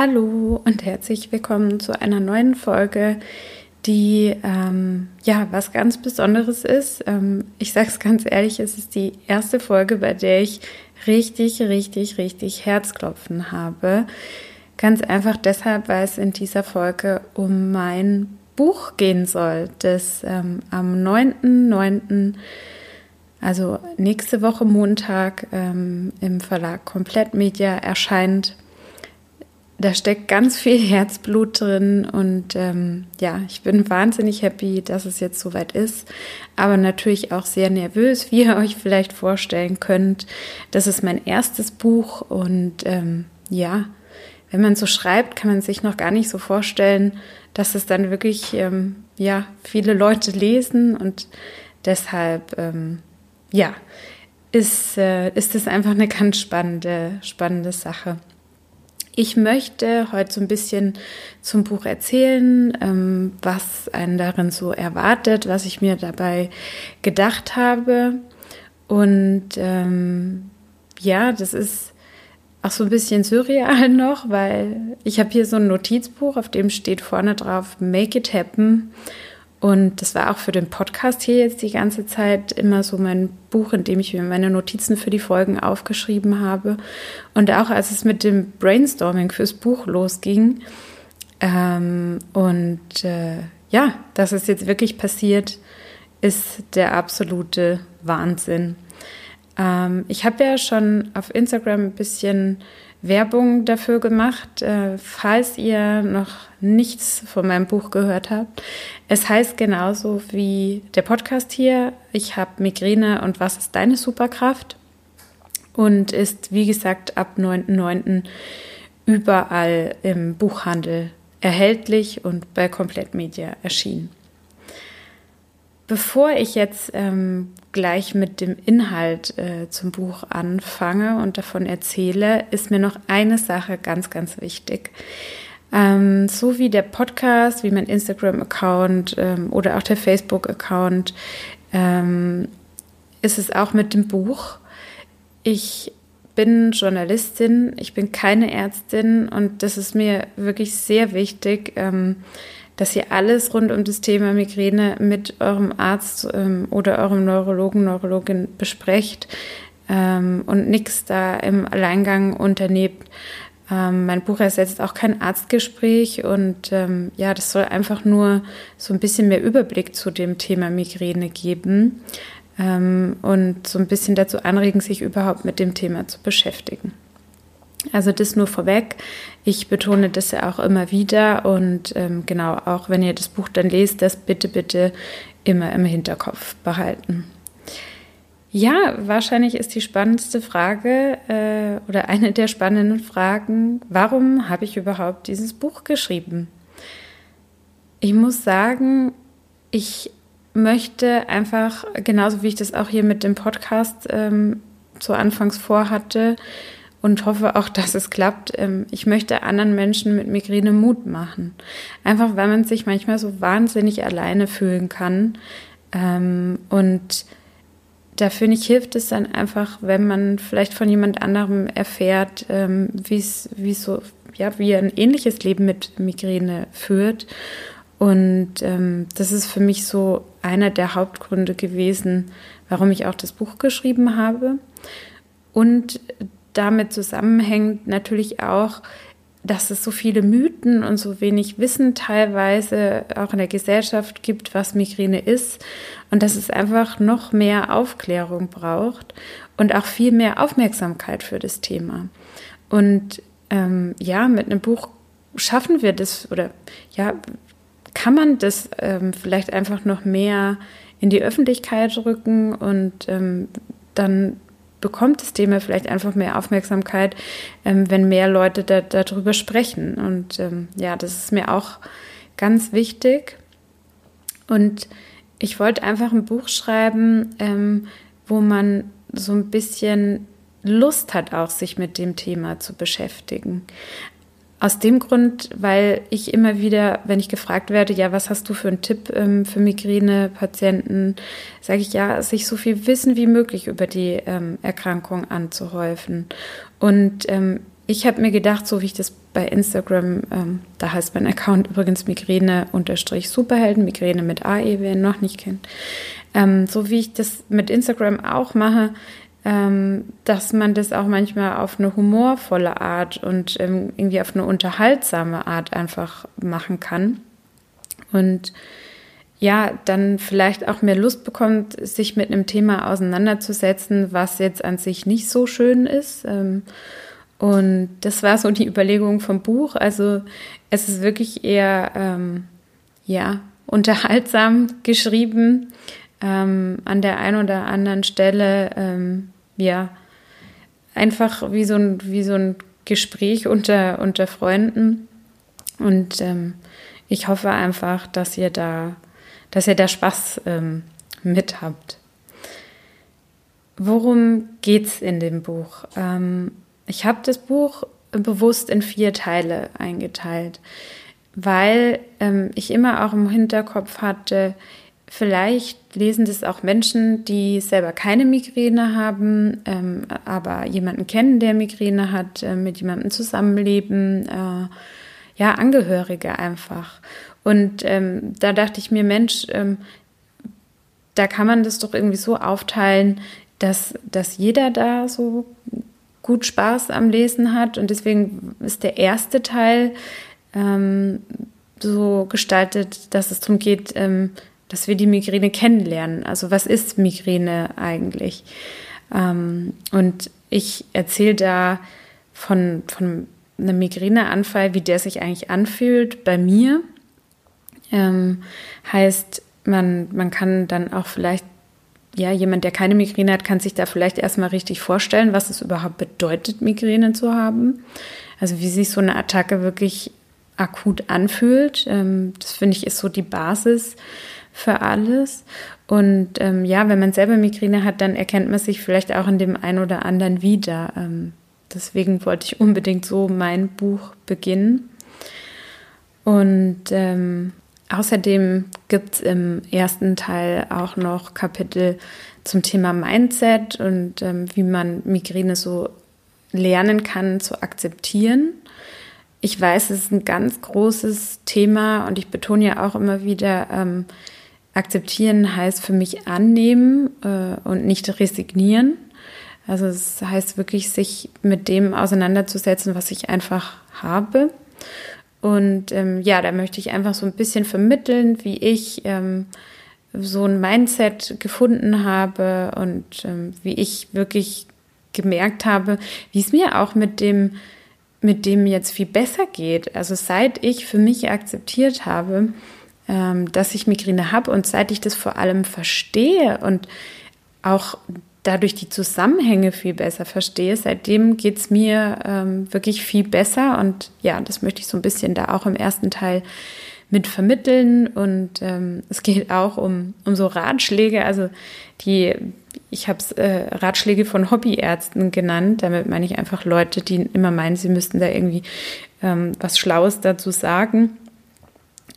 Hallo und herzlich willkommen zu einer neuen Folge, die ähm, ja was ganz Besonderes ist. Ähm, ich sage es ganz ehrlich, es ist die erste Folge, bei der ich richtig, richtig, richtig Herzklopfen habe. Ganz einfach deshalb, weil es in dieser Folge um mein Buch gehen soll, das ähm, am 9.9., also nächste Woche Montag, ähm, im Verlag Komplett Media erscheint da steckt ganz viel Herzblut drin und ähm, ja, ich bin wahnsinnig happy, dass es jetzt soweit ist, aber natürlich auch sehr nervös, wie ihr euch vielleicht vorstellen könnt. Das ist mein erstes Buch und ähm, ja, wenn man so schreibt, kann man sich noch gar nicht so vorstellen, dass es dann wirklich ähm, ja viele Leute lesen und deshalb ähm, ja ist äh, ist es einfach eine ganz spannende spannende Sache. Ich möchte heute so ein bisschen zum Buch erzählen, ähm, was einen darin so erwartet, was ich mir dabei gedacht habe. Und ähm, ja, das ist auch so ein bisschen surreal noch, weil ich habe hier so ein Notizbuch, auf dem steht vorne drauf Make it happen. Und das war auch für den Podcast hier jetzt die ganze Zeit immer so mein Buch, in dem ich mir meine Notizen für die Folgen aufgeschrieben habe. Und auch als es mit dem Brainstorming fürs Buch losging. Ähm, und äh, ja, dass es jetzt wirklich passiert, ist der absolute Wahnsinn. Ähm, ich habe ja schon auf Instagram ein bisschen Werbung dafür gemacht, äh, falls ihr noch nichts von meinem Buch gehört habt. Es heißt genauso wie der Podcast hier, ich habe Migräne und was ist deine Superkraft? Und ist, wie gesagt, ab 9.9. überall im Buchhandel erhältlich und bei Komplettmedia erschienen. Bevor ich jetzt ähm, gleich mit dem Inhalt äh, zum Buch anfange und davon erzähle, ist mir noch eine Sache ganz, ganz wichtig. Ähm, so wie der Podcast, wie mein Instagram-Account ähm, oder auch der Facebook-Account, ähm, ist es auch mit dem Buch. Ich bin Journalistin, ich bin keine Ärztin und das ist mir wirklich sehr wichtig, ähm, dass ihr alles rund um das Thema Migräne mit eurem Arzt ähm, oder eurem Neurologen, Neurologin besprecht ähm, und nichts da im Alleingang unternehmt. Ähm, mein Buch ersetzt auch kein Arztgespräch und ähm, ja, das soll einfach nur so ein bisschen mehr Überblick zu dem Thema Migräne geben ähm, und so ein bisschen dazu anregen, sich überhaupt mit dem Thema zu beschäftigen. Also das nur vorweg. Ich betone das ja auch immer wieder und ähm, genau, auch wenn ihr das Buch dann lest, das bitte, bitte immer im Hinterkopf behalten. Ja, wahrscheinlich ist die spannendste Frage äh, oder eine der spannenden Fragen, warum habe ich überhaupt dieses Buch geschrieben? Ich muss sagen, ich möchte einfach, genauso wie ich das auch hier mit dem Podcast ähm, zu Anfangs vorhatte, und hoffe auch, dass es klappt. Ähm, ich möchte anderen Menschen mit Migräne Mut machen. Einfach weil man sich manchmal so wahnsinnig alleine fühlen kann. Ähm, und da finde ich, hilft es dann einfach, wenn man vielleicht von jemand anderem erfährt, ähm, wie es, wie so, ja, wie ein ähnliches Leben mit Migräne führt. Und das ist für mich so einer der Hauptgründe gewesen, warum ich auch das Buch geschrieben habe. Und damit zusammenhängt natürlich auch, dass es so viele Mythen und so wenig Wissen teilweise auch in der Gesellschaft gibt, was Migräne ist und dass es einfach noch mehr Aufklärung braucht und auch viel mehr Aufmerksamkeit für das Thema. Und ähm, ja, mit einem Buch schaffen wir das oder ja, kann man das ähm, vielleicht einfach noch mehr in die Öffentlichkeit rücken und ähm, dann bekommt das Thema vielleicht einfach mehr Aufmerksamkeit, ähm, wenn mehr Leute da, darüber sprechen. Und ähm, ja, das ist mir auch ganz wichtig. Und ich wollte einfach ein Buch schreiben, ähm, wo man so ein bisschen Lust hat, auch sich mit dem Thema zu beschäftigen. Aus dem Grund, weil ich immer wieder, wenn ich gefragt werde, ja, was hast du für einen Tipp ähm, für Migränepatienten, sage ich ja, sich so viel Wissen wie möglich über die ähm, Erkrankung anzuhäufen. Und ähm, ich habe mir gedacht, so wie ich das bei Instagram, ähm, da heißt mein Account übrigens Migräne-Superhelden, Migräne mit AE, wer ihn noch nicht kennt, ähm, so wie ich das mit Instagram auch mache, dass man das auch manchmal auf eine humorvolle Art und ähm, irgendwie auf eine unterhaltsame Art einfach machen kann. Und ja, dann vielleicht auch mehr Lust bekommt, sich mit einem Thema auseinanderzusetzen, was jetzt an sich nicht so schön ist. Ähm, und das war so die Überlegung vom Buch. Also es ist wirklich eher, ähm, ja, unterhaltsam geschrieben. Ähm, an der einen oder anderen Stelle, ähm, ja, einfach wie so ein, wie so ein Gespräch unter, unter Freunden. Und ähm, ich hoffe einfach, dass ihr da, dass ihr da Spaß ähm, mit habt. Worum geht's in dem Buch? Ähm, ich habe das Buch bewusst in vier Teile eingeteilt, weil ähm, ich immer auch im Hinterkopf hatte, vielleicht lesen das auch Menschen, die selber keine Migräne haben, ähm, aber jemanden kennen, der Migräne hat, äh, mit jemandem zusammenleben, äh, ja, Angehörige einfach. Und ähm, da dachte ich mir, Mensch, ähm, da kann man das doch irgendwie so aufteilen, dass, dass jeder da so gut Spaß am Lesen hat. Und deswegen ist der erste Teil ähm, so gestaltet, dass es darum geht, ähm, dass wir die Migräne kennenlernen. Also was ist Migräne eigentlich? Ähm, und ich erzähle da von, von einem Migräneanfall, wie der sich eigentlich anfühlt bei mir. Ähm, heißt, man, man kann dann auch vielleicht ja, jemand, der keine Migräne hat, kann sich da vielleicht erstmal richtig vorstellen, was es überhaupt bedeutet, Migräne zu haben. Also wie sich so eine Attacke wirklich akut anfühlt. Ähm, das finde ich ist so die Basis für alles. Und ähm, ja, wenn man selber Migräne hat, dann erkennt man sich vielleicht auch in dem einen oder anderen wieder. Ähm, deswegen wollte ich unbedingt so mein Buch beginnen. Und ähm, Außerdem gibt es im ersten Teil auch noch Kapitel zum Thema Mindset und ähm, wie man Migräne so lernen kann zu akzeptieren. Ich weiß, es ist ein ganz großes Thema und ich betone ja auch immer wieder, ähm, akzeptieren heißt für mich annehmen äh, und nicht resignieren. Also es heißt wirklich, sich mit dem auseinanderzusetzen, was ich einfach habe und ähm, ja, da möchte ich einfach so ein bisschen vermitteln, wie ich ähm, so ein Mindset gefunden habe und ähm, wie ich wirklich gemerkt habe, wie es mir auch mit dem, mit dem jetzt viel besser geht. Also seit ich für mich akzeptiert habe, dass ich Migräne habe und seit ich das vor allem verstehe und auch dadurch die Zusammenhänge viel besser verstehe. Seitdem geht es mir ähm, wirklich viel besser. Und ja, das möchte ich so ein bisschen da auch im ersten Teil mit vermitteln. Und ähm, es geht auch um, um so Ratschläge, also die, ich habe es äh, Ratschläge von Hobbyärzten genannt, damit meine ich einfach Leute, die immer meinen, sie müssten da irgendwie ähm, was Schlaues dazu sagen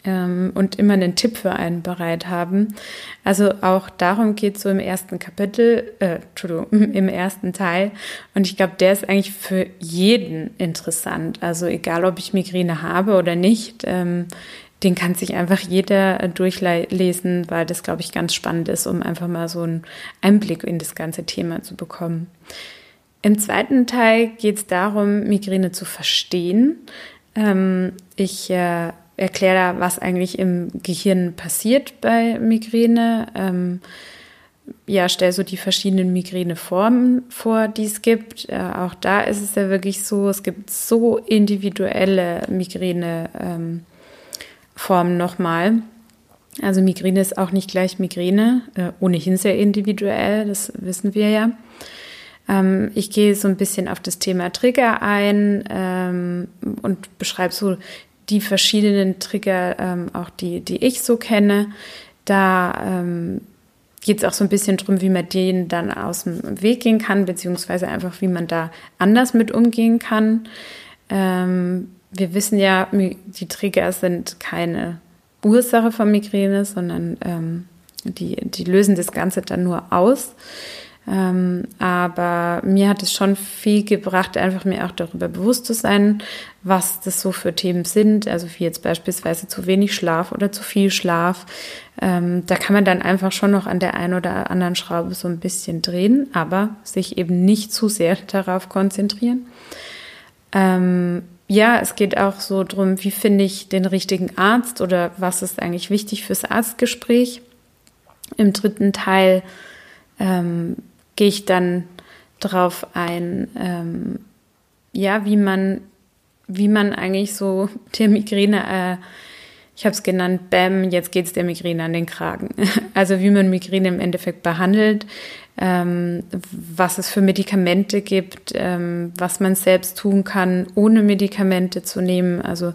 ähm, und immer einen Tipp für einen bereit haben. Also auch darum geht es so im ersten Kapitel, äh, Entschuldigung, im ersten Teil. Und ich glaube, der ist eigentlich für jeden interessant. Also egal, ob ich Migräne habe oder nicht, ähm, den kann sich einfach jeder durchlesen, weil das, glaube ich, ganz spannend ist, um einfach mal so einen Einblick in das ganze Thema zu bekommen. Im zweiten Teil geht es darum, Migräne zu verstehen. Ähm, ich äh, erkläre da, was eigentlich im Gehirn passiert bei Migräne. Ähm, ja, stell so die verschiedenen Migräneformen vor, die es gibt. Äh, auch da ist es ja wirklich so, es gibt so individuelle Migräneformen ähm, nochmal. Also Migräne ist auch nicht gleich Migräne, äh, ohnehin sehr individuell, das wissen wir ja. Ähm, ich gehe so ein bisschen auf das Thema Trigger ein ähm, und beschreibe so die verschiedenen Trigger, ähm, auch die, die ich so kenne. Da ähm, geht es auch so ein bisschen darum, wie man denen dann aus dem Weg gehen kann, beziehungsweise einfach, wie man da anders mit umgehen kann. Ähm, wir wissen ja, die Trigger sind keine Ursache von Migräne, sondern ähm, die, die lösen das Ganze dann nur aus. Ähm, aber mir hat es schon viel gebracht, einfach mir auch darüber bewusst zu sein, was das so für Themen sind. Also wie jetzt beispielsweise zu wenig Schlaf oder zu viel Schlaf. Ähm, da kann man dann einfach schon noch an der einen oder anderen Schraube so ein bisschen drehen, aber sich eben nicht zu sehr darauf konzentrieren. Ähm, ja, es geht auch so drum, wie finde ich den richtigen Arzt oder was ist eigentlich wichtig fürs Arztgespräch. Im dritten Teil ähm, gehe ich dann darauf ein, ähm, ja, wie man, wie man eigentlich so der Migräne, äh, ich habe es genannt, Bäm, jetzt geht es der Migräne an den Kragen. Also wie man Migräne im Endeffekt behandelt, ähm, was es für Medikamente gibt, ähm, was man selbst tun kann, ohne Medikamente zu nehmen. Also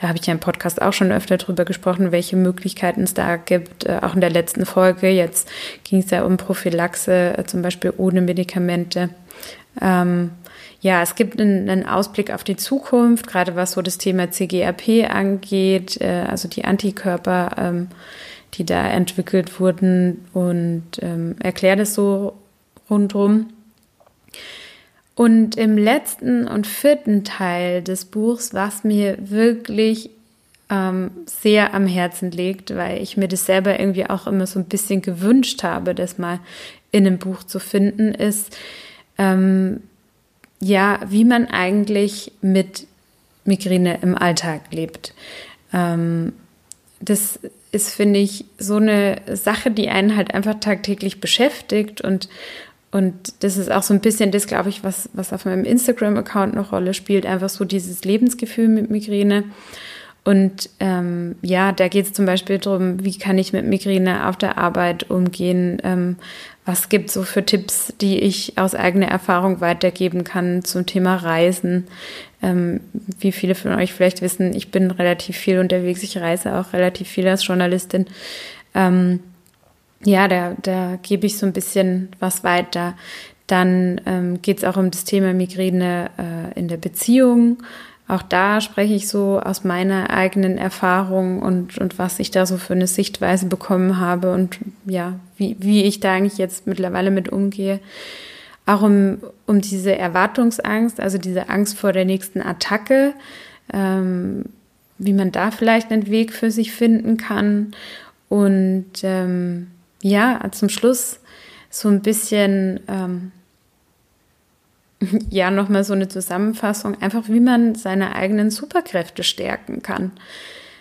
da habe ich ja im Podcast auch schon öfter drüber gesprochen, welche Möglichkeiten es da gibt. Äh, auch in der letzten Folge, jetzt ging es ja um Prophylaxe, äh, zum Beispiel ohne Medikamente. Ähm, ja, es gibt einen, Ausblick auf die Zukunft, gerade was so das Thema CGRP angeht, äh, also die Antikörper ähm, die da entwickelt wurden und ähm, erklärt es so rundum. Und im letzten und vierten Teil des Buchs, was mir wirklich ähm, sehr am Herzen liegt, weil ich mir das selber irgendwie auch immer so ein bisschen gewünscht habe, das mal in einem Buch zu finden, ist, ähm, ja, wie man eigentlich mit Migräne im Alltag lebt. Ähm, das ist, finde ich, so eine Sache, die einen halt einfach tagtäglich beschäftigt und und das ist auch so ein bisschen das, glaube ich, was, was auf meinem Instagram-Account eine Rolle spielt, einfach so dieses Lebensgefühl mit Migräne. Und ähm, ja, da geht es zum Beispiel darum, wie kann ich mit Migräne auf der Arbeit umgehen, ähm, was gibt so für Tipps, die ich aus eigener Erfahrung weitergeben kann zum Thema Reisen? Ähm, wie viele von euch vielleicht wissen, ich bin relativ viel unterwegs, ich reise auch relativ viel als Journalistin. Ähm, ja, da, da gebe ich so ein bisschen was weiter. Dann ähm, geht es auch um das Thema Migräne äh, in der Beziehung. Auch da spreche ich so aus meiner eigenen Erfahrung und, und was ich da so für eine Sichtweise bekommen habe und ja, wie, wie ich da eigentlich jetzt mittlerweile mit umgehe. Auch um, um diese Erwartungsangst, also diese Angst vor der nächsten Attacke, ähm, wie man da vielleicht einen Weg für sich finden kann. Und ähm, ja, zum Schluss so ein bisschen ähm, ja, nochmal so eine Zusammenfassung, einfach wie man seine eigenen Superkräfte stärken kann.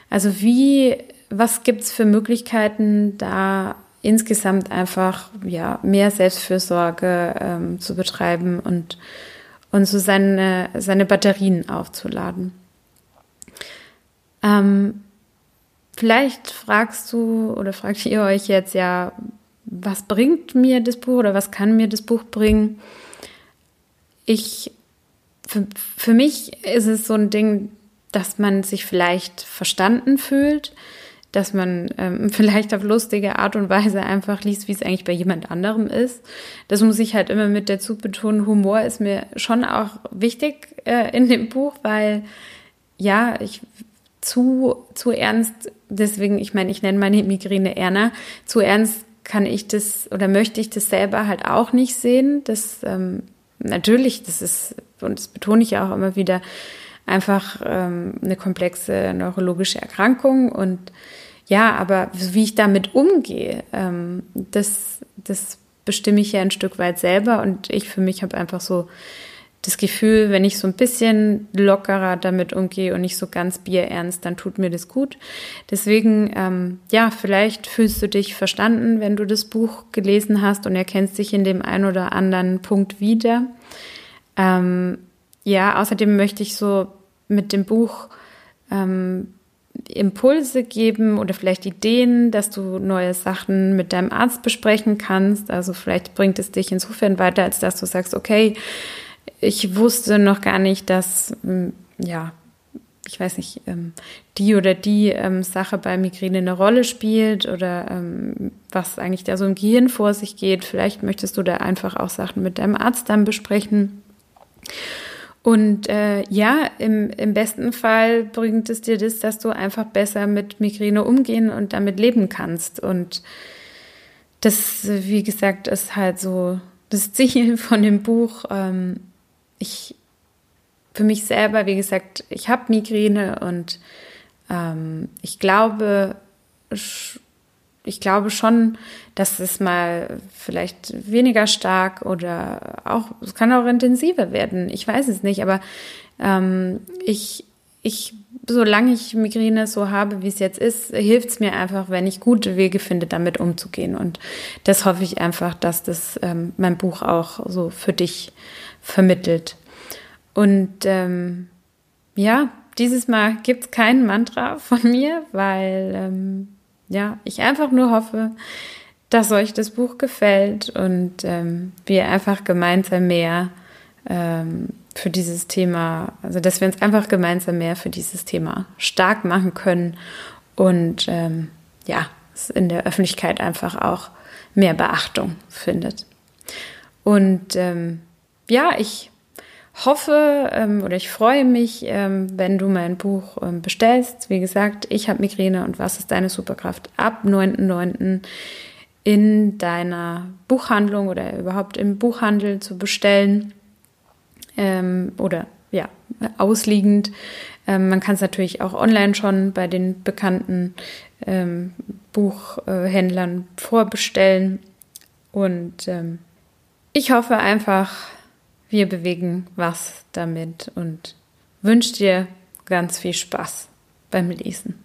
Also wie, was gibt es für Möglichkeiten, da insgesamt einfach ja, mehr Selbstfürsorge ähm, zu betreiben und, und so seine, seine Batterien aufzuladen. Ähm, vielleicht fragst du oder fragt ihr euch jetzt ja, was bringt mir das Buch oder was kann mir das Buch bringen? Ich, für, für mich ist es so ein Ding, dass man sich vielleicht verstanden fühlt, dass man ähm, vielleicht auf lustige Art und Weise einfach liest, wie es eigentlich bei jemand anderem ist. Das muss ich halt immer mit dazu betonen. Humor ist mir schon auch wichtig äh, in dem Buch, weil ja, ich zu, zu ernst, deswegen, ich meine, ich nenne meine Migräne Erna, zu ernst kann ich das oder möchte ich das selber halt auch nicht sehen. Das ähm, natürlich, das ist, und das betone ich ja auch immer wieder, einfach ähm, eine komplexe neurologische Erkrankung. Und ja, aber wie ich damit umgehe, ähm, das, das bestimme ich ja ein Stück weit selber. Und ich für mich habe einfach so das Gefühl, wenn ich so ein bisschen lockerer damit umgehe und nicht so ganz bierernst, dann tut mir das gut. Deswegen, ähm, ja, vielleicht fühlst du dich verstanden, wenn du das Buch gelesen hast und erkennst dich in dem einen oder anderen Punkt wieder. Ähm, ja, außerdem möchte ich so mit dem Buch ähm, Impulse geben oder vielleicht Ideen, dass du neue Sachen mit deinem Arzt besprechen kannst. Also vielleicht bringt es dich insofern weiter, als dass du sagst, okay, ich wusste noch gar nicht, dass, ähm, ja, ich weiß nicht, ähm, die oder die ähm, Sache bei Migräne eine Rolle spielt oder was eigentlich da so im Gehirn vor sich geht. Vielleicht möchtest du da einfach auch Sachen mit deinem Arzt dann besprechen. Und äh, ja, im, im besten Fall bringt es dir das, dass du einfach besser mit Migräne umgehen und damit leben kannst. Und das, wie gesagt, ist halt so das Ziel von dem Buch, ähm, ich für mich selber, wie gesagt, ich habe Migräne und ähm, ich glaube, ich glaube schon, dass es mal vielleicht weniger stark oder auch, es kann auch intensiver werden. Ich weiß es nicht, aber ähm, ich, ich, solange ich Migräne so habe, wie es jetzt ist, hilft es mir einfach, wenn ich gute Wege finde, damit umzugehen. Und das hoffe ich einfach, dass das ähm, mein Buch auch so für dich vermittelt. Und ähm, ja, dieses Mal gibt es kein Mantra von mir, weil ähm, ja, ich einfach nur hoffe, dass euch das Buch gefällt und ähm, wir einfach gemeinsam mehr ähm, für dieses Thema, also dass wir uns einfach gemeinsam mehr für dieses Thema stark machen können und ähm, ja, es in der Öffentlichkeit einfach auch mehr Beachtung findet. Und ähm, ja, ich hoffe ähm, oder ich freue mich, ähm, wenn du mein Buch ähm, bestellst. Wie gesagt, ich habe Migräne und was ist deine Superkraft ab 9.9. in deiner Buchhandlung oder überhaupt im Buchhandel zu bestellen ähm, oder ja, ausliegend. Ähm, man kann es natürlich auch online schon bei den bekannten ähm, Buchhändlern vorbestellen. Und ich hoffe einfach, wir bewegen was damit und wünsche dir ganz viel Spaß beim Lesen.